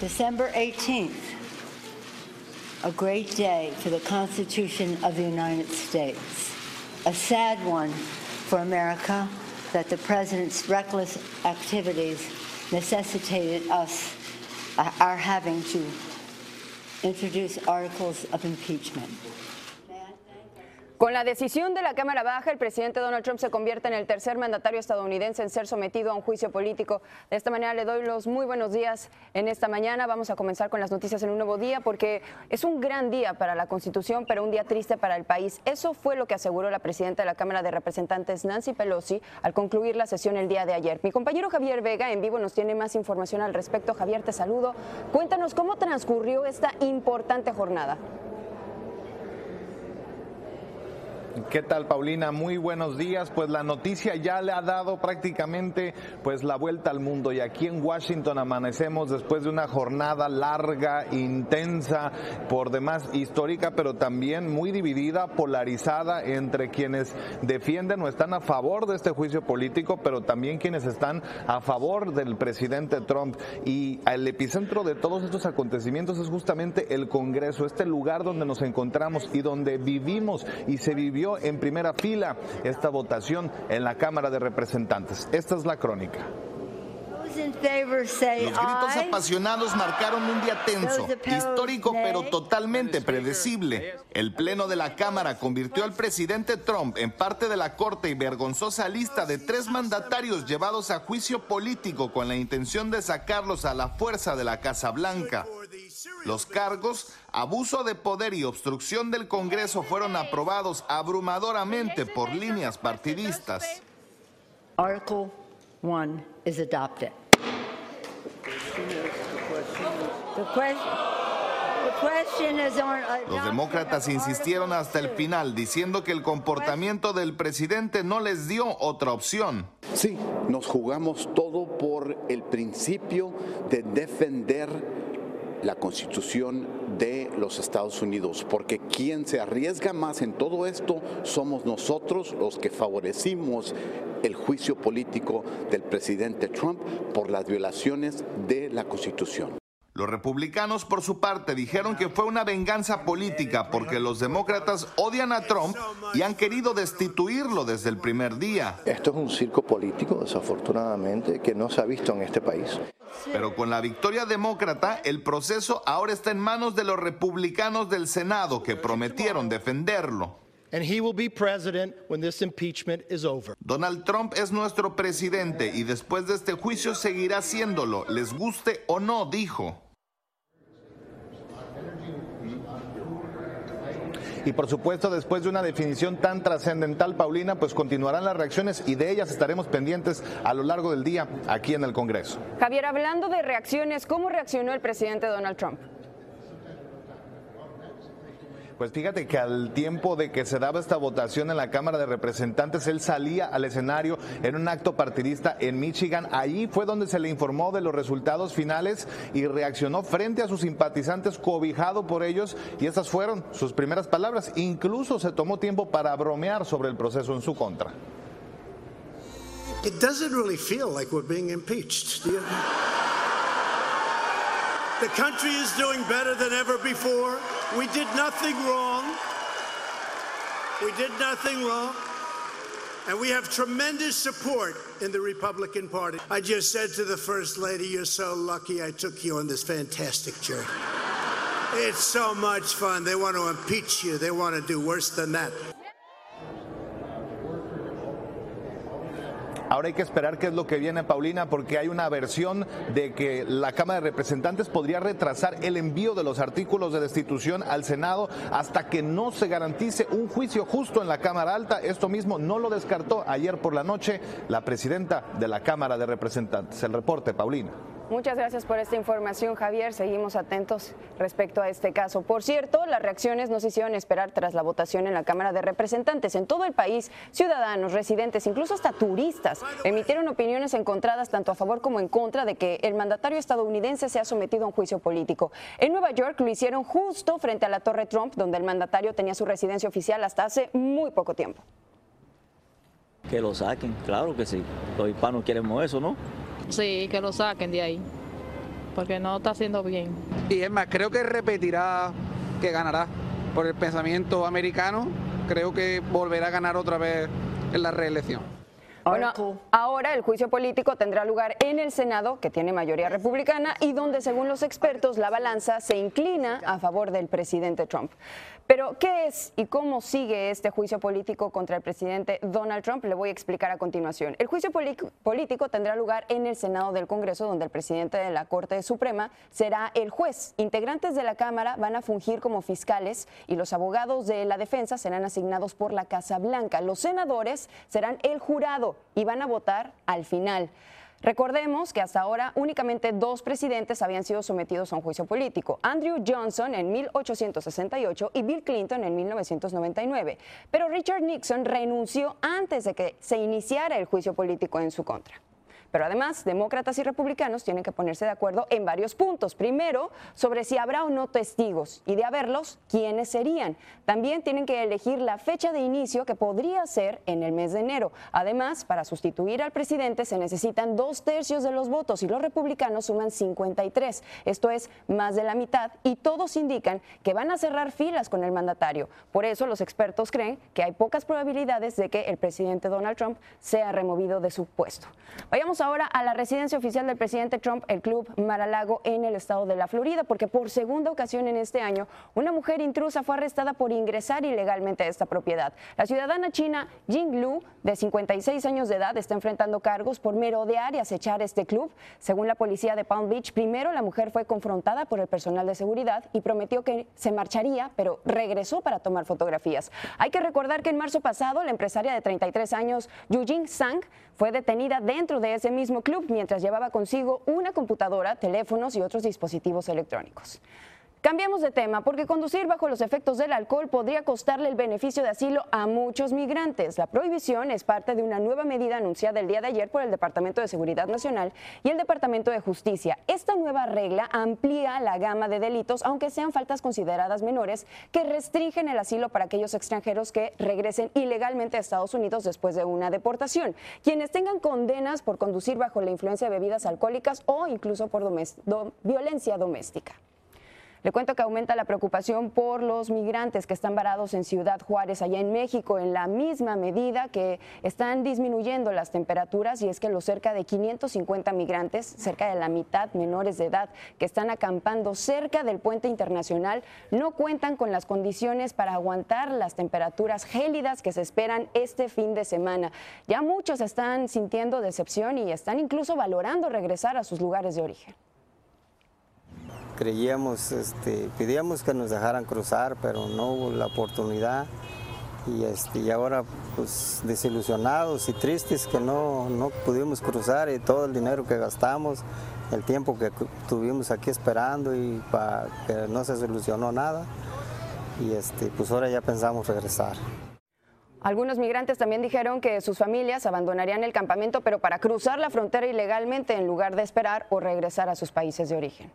December 18th, a great day for the Constitution of the United States, a sad one for America that the president's reckless activities necessitated us, uh, our having to introduce articles of impeachment. Con la decisión de la Cámara Baja, el presidente Donald Trump se convierte en el tercer mandatario estadounidense en ser sometido a un juicio político. De esta manera le doy los muy buenos días en esta mañana. Vamos a comenzar con las noticias en un nuevo día porque es un gran día para la Constitución, pero un día triste para el país. Eso fue lo que aseguró la presidenta de la Cámara de Representantes, Nancy Pelosi, al concluir la sesión el día de ayer. Mi compañero Javier Vega en vivo nos tiene más información al respecto. Javier, te saludo. Cuéntanos cómo transcurrió esta importante jornada. ¿Qué tal, Paulina? Muy buenos días. Pues la noticia ya le ha dado prácticamente pues la vuelta al mundo y aquí en Washington amanecemos después de una jornada larga, intensa, por demás histórica, pero también muy dividida, polarizada entre quienes defienden o están a favor de este juicio político, pero también quienes están a favor del presidente Trump. Y el epicentro de todos estos acontecimientos es justamente el Congreso, este lugar donde nos encontramos y donde vivimos y se vivió en primera fila esta votación en la Cámara de Representantes. Esta es la crónica. Los gritos apasionados marcaron un día tenso, histórico pero totalmente predecible. El Pleno de la Cámara convirtió al presidente Trump en parte de la corte y vergonzosa lista de tres mandatarios llevados a juicio político con la intención de sacarlos a la fuerza de la Casa Blanca. Los cargos, abuso de poder y obstrucción del Congreso fueron aprobados abrumadoramente por líneas partidistas. Article 1 is adopted. Los demócratas insistieron hasta el final diciendo que el comportamiento del presidente no les dio otra opción. Sí, nos jugamos todo por el principio de defender la constitución de los Estados Unidos, porque quien se arriesga más en todo esto somos nosotros los que favorecimos el juicio político del presidente Trump por las violaciones de la constitución. Los republicanos, por su parte, dijeron que fue una venganza política porque los demócratas odian a Trump y han querido destituirlo desde el primer día. Esto es un circo político, desafortunadamente, que no se ha visto en este país. Pero con la victoria demócrata, el proceso ahora está en manos de los republicanos del Senado que prometieron defenderlo. Donald Trump es nuestro presidente y después de este juicio seguirá siéndolo, les guste o no, dijo. Y por supuesto, después de una definición tan trascendental, Paulina, pues continuarán las reacciones y de ellas estaremos pendientes a lo largo del día aquí en el Congreso. Javier, hablando de reacciones, ¿cómo reaccionó el presidente Donald Trump? Pues fíjate que al tiempo de que se daba esta votación en la Cámara de Representantes, él salía al escenario en un acto partidista en Michigan. Allí fue donde se le informó de los resultados finales y reaccionó frente a sus simpatizantes, cobijado por ellos. Y esas fueron sus primeras palabras. Incluso se tomó tiempo para bromear sobre el proceso en su contra. The country is doing better than ever before. We did nothing wrong. We did nothing wrong. And we have tremendous support in the Republican Party. I just said to the First Lady, You're so lucky I took you on this fantastic journey. It's so much fun. They want to impeach you, they want to do worse than that. Ahora hay que esperar qué es lo que viene, Paulina, porque hay una versión de que la Cámara de Representantes podría retrasar el envío de los artículos de destitución al Senado hasta que no se garantice un juicio justo en la Cámara Alta. Esto mismo no lo descartó ayer por la noche la presidenta de la Cámara de Representantes. El reporte, Paulina. Muchas gracias por esta información, Javier. Seguimos atentos respecto a este caso. Por cierto, las reacciones no se hicieron esperar tras la votación en la Cámara de Representantes. En todo el país, ciudadanos, residentes, incluso hasta turistas, emitieron opiniones encontradas tanto a favor como en contra de que el mandatario estadounidense sea sometido a un juicio político. En Nueva York lo hicieron justo frente a la Torre Trump, donde el mandatario tenía su residencia oficial hasta hace muy poco tiempo. Que lo saquen, claro que sí. Los hispanos queremos eso, ¿no? Sí, que lo saquen de ahí. porque no está haciendo bien. Y es más, creo que repetirá que ganará por el pensamiento americano, creo que volverá a ganar otra vez en la reelección. Bueno, ahora el juicio político tendrá lugar en el Senado, que tiene mayoría republicana, y donde, según los expertos, la balanza se inclina a favor del presidente Trump. Pero, ¿qué es y cómo sigue este juicio político contra el presidente Donald Trump? Le voy a explicar a continuación. El juicio político tendrá lugar en el Senado del Congreso, donde el presidente de la Corte Suprema será el juez. Integrantes de la Cámara van a fungir como fiscales y los abogados de la defensa serán asignados por la Casa Blanca. Los senadores serán el jurado y van a votar al final. Recordemos que hasta ahora únicamente dos presidentes habían sido sometidos a un juicio político, Andrew Johnson en 1868 y Bill Clinton en 1999. Pero Richard Nixon renunció antes de que se iniciara el juicio político en su contra. Pero además, demócratas y republicanos tienen que ponerse de acuerdo en varios puntos. Primero, sobre si habrá o no testigos y de haberlos, quiénes serían. También tienen que elegir la fecha de inicio que podría ser en el mes de enero. Además, para sustituir al presidente se necesitan dos tercios de los votos y los republicanos suman 53. Esto es más de la mitad y todos indican que van a cerrar filas con el mandatario. Por eso los expertos creen que hay pocas probabilidades de que el presidente Donald Trump sea removido de su puesto. Vayamos ahora a la residencia oficial del presidente Trump, el Club Mar-a-Lago en el estado de la Florida, porque por segunda ocasión en este año, una mujer intrusa fue arrestada por ingresar ilegalmente a esta propiedad. La ciudadana china Jing Lu, de 56 años de edad, está enfrentando cargos por merodear y acechar este club. Según la policía de Palm Beach, primero la mujer fue confrontada por el personal de seguridad y prometió que se marcharía, pero regresó para tomar fotografías. Hay que recordar que en marzo pasado, la empresaria de 33 años, Yu Jing Sang, fue detenida dentro de ese mismo club mientras llevaba consigo una computadora, teléfonos y otros dispositivos electrónicos. Cambiamos de tema porque conducir bajo los efectos del alcohol podría costarle el beneficio de asilo a muchos migrantes. La prohibición es parte de una nueva medida anunciada el día de ayer por el Departamento de Seguridad Nacional y el Departamento de Justicia. Esta nueva regla amplía la gama de delitos, aunque sean faltas consideradas menores, que restringen el asilo para aquellos extranjeros que regresen ilegalmente a Estados Unidos después de una deportación. Quienes tengan condenas por conducir bajo la influencia de bebidas alcohólicas o incluso por violencia doméstica. Le cuento que aumenta la preocupación por los migrantes que están varados en Ciudad Juárez, allá en México, en la misma medida que están disminuyendo las temperaturas y es que los cerca de 550 migrantes, cerca de la mitad menores de edad, que están acampando cerca del puente internacional, no cuentan con las condiciones para aguantar las temperaturas gélidas que se esperan este fin de semana. Ya muchos están sintiendo decepción y están incluso valorando regresar a sus lugares de origen creíamos, este, pedíamos que nos dejaran cruzar, pero no hubo la oportunidad. Y, este, y ahora pues desilusionados y tristes que no, no pudimos cruzar y todo el dinero que gastamos, el tiempo que tuvimos aquí esperando y que no se solucionó nada. Y este, pues ahora ya pensamos regresar. Algunos migrantes también dijeron que sus familias abandonarían el campamento, pero para cruzar la frontera ilegalmente en lugar de esperar o regresar a sus países de origen.